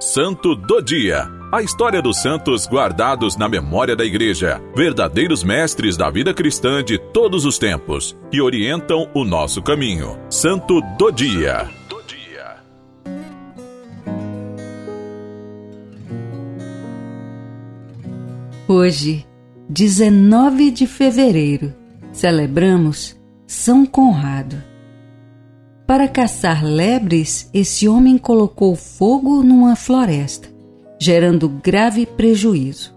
Santo do Dia. A história dos santos guardados na memória da Igreja, verdadeiros mestres da vida cristã de todos os tempos, que orientam o nosso caminho. Santo do Dia. Hoje, 19 de fevereiro, celebramos São Conrado. Para caçar lebres, esse homem colocou fogo numa floresta, gerando grave prejuízo.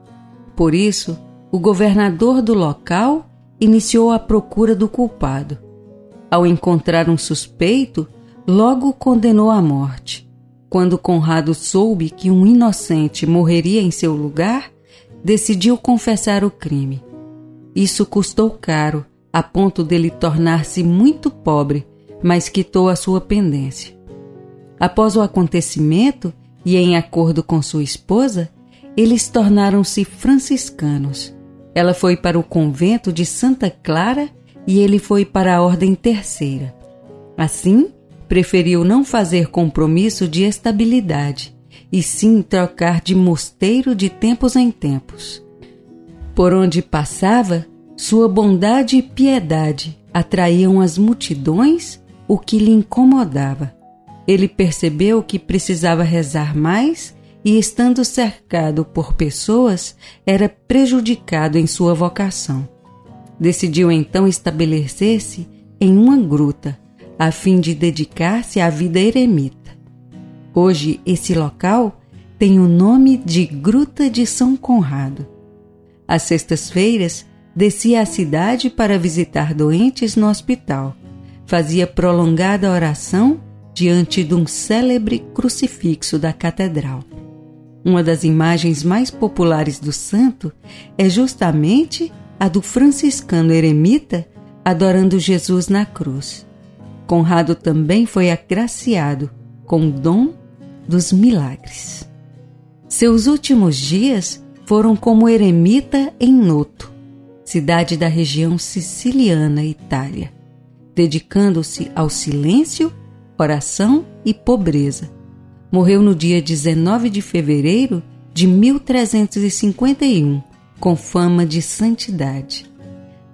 Por isso, o governador do local iniciou a procura do culpado. Ao encontrar um suspeito, logo condenou à morte. Quando Conrado soube que um inocente morreria em seu lugar, decidiu confessar o crime. Isso custou caro, a ponto dele tornar-se muito pobre mas quitou a sua pendência. Após o acontecimento e em acordo com sua esposa, eles tornaram-se franciscanos. Ela foi para o convento de Santa Clara e ele foi para a Ordem Terceira. Assim, preferiu não fazer compromisso de estabilidade, e sim trocar de mosteiro de tempos em tempos. Por onde passava, sua bondade e piedade atraíam as multidões o que lhe incomodava. Ele percebeu que precisava rezar mais e, estando cercado por pessoas, era prejudicado em sua vocação. Decidiu então estabelecer-se em uma gruta, a fim de dedicar-se à vida eremita. Hoje, esse local tem o nome de Gruta de São Conrado. Às sextas-feiras, descia à cidade para visitar doentes no hospital fazia prolongada oração diante de um célebre crucifixo da catedral. Uma das imagens mais populares do santo é justamente a do franciscano eremita adorando Jesus na cruz. Conrado também foi agraciado com o dom dos milagres. Seus últimos dias foram como eremita em Noto, cidade da região siciliana, Itália dedicando-se ao silêncio, oração e pobreza. Morreu no dia 19 de fevereiro de 1351, com fama de santidade.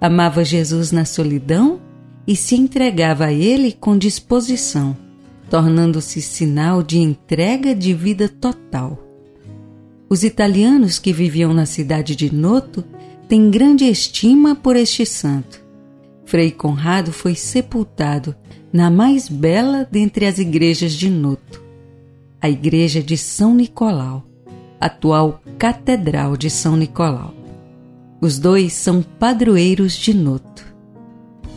Amava Jesus na solidão e se entregava a ele com disposição, tornando-se sinal de entrega de vida total. Os italianos que viviam na cidade de Noto têm grande estima por este santo Frei Conrado foi sepultado na mais bela dentre as igrejas de Noto, a igreja de São Nicolau, atual Catedral de São Nicolau. Os dois são padroeiros de Noto.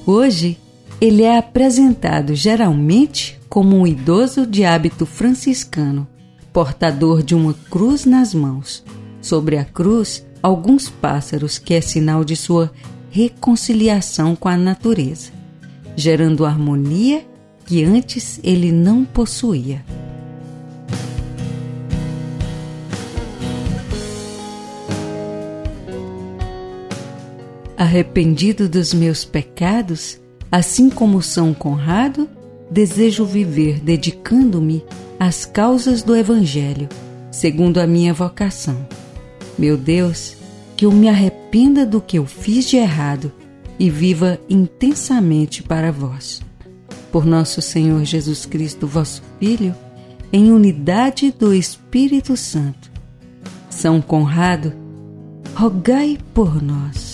Hoje, ele é apresentado geralmente como um idoso de hábito franciscano, portador de uma cruz nas mãos. Sobre a cruz, alguns pássaros, que é sinal de sua reconciliação com a natureza, gerando harmonia que antes ele não possuía. Arrependido dos meus pecados, assim como São Conrado, desejo viver dedicando-me às causas do Evangelho, segundo a minha vocação. Meu Deus, que eu me arrependa do que eu fiz de errado e viva intensamente para vós. Por nosso Senhor Jesus Cristo, vosso Filho, em unidade do Espírito Santo. São Conrado, rogai por nós.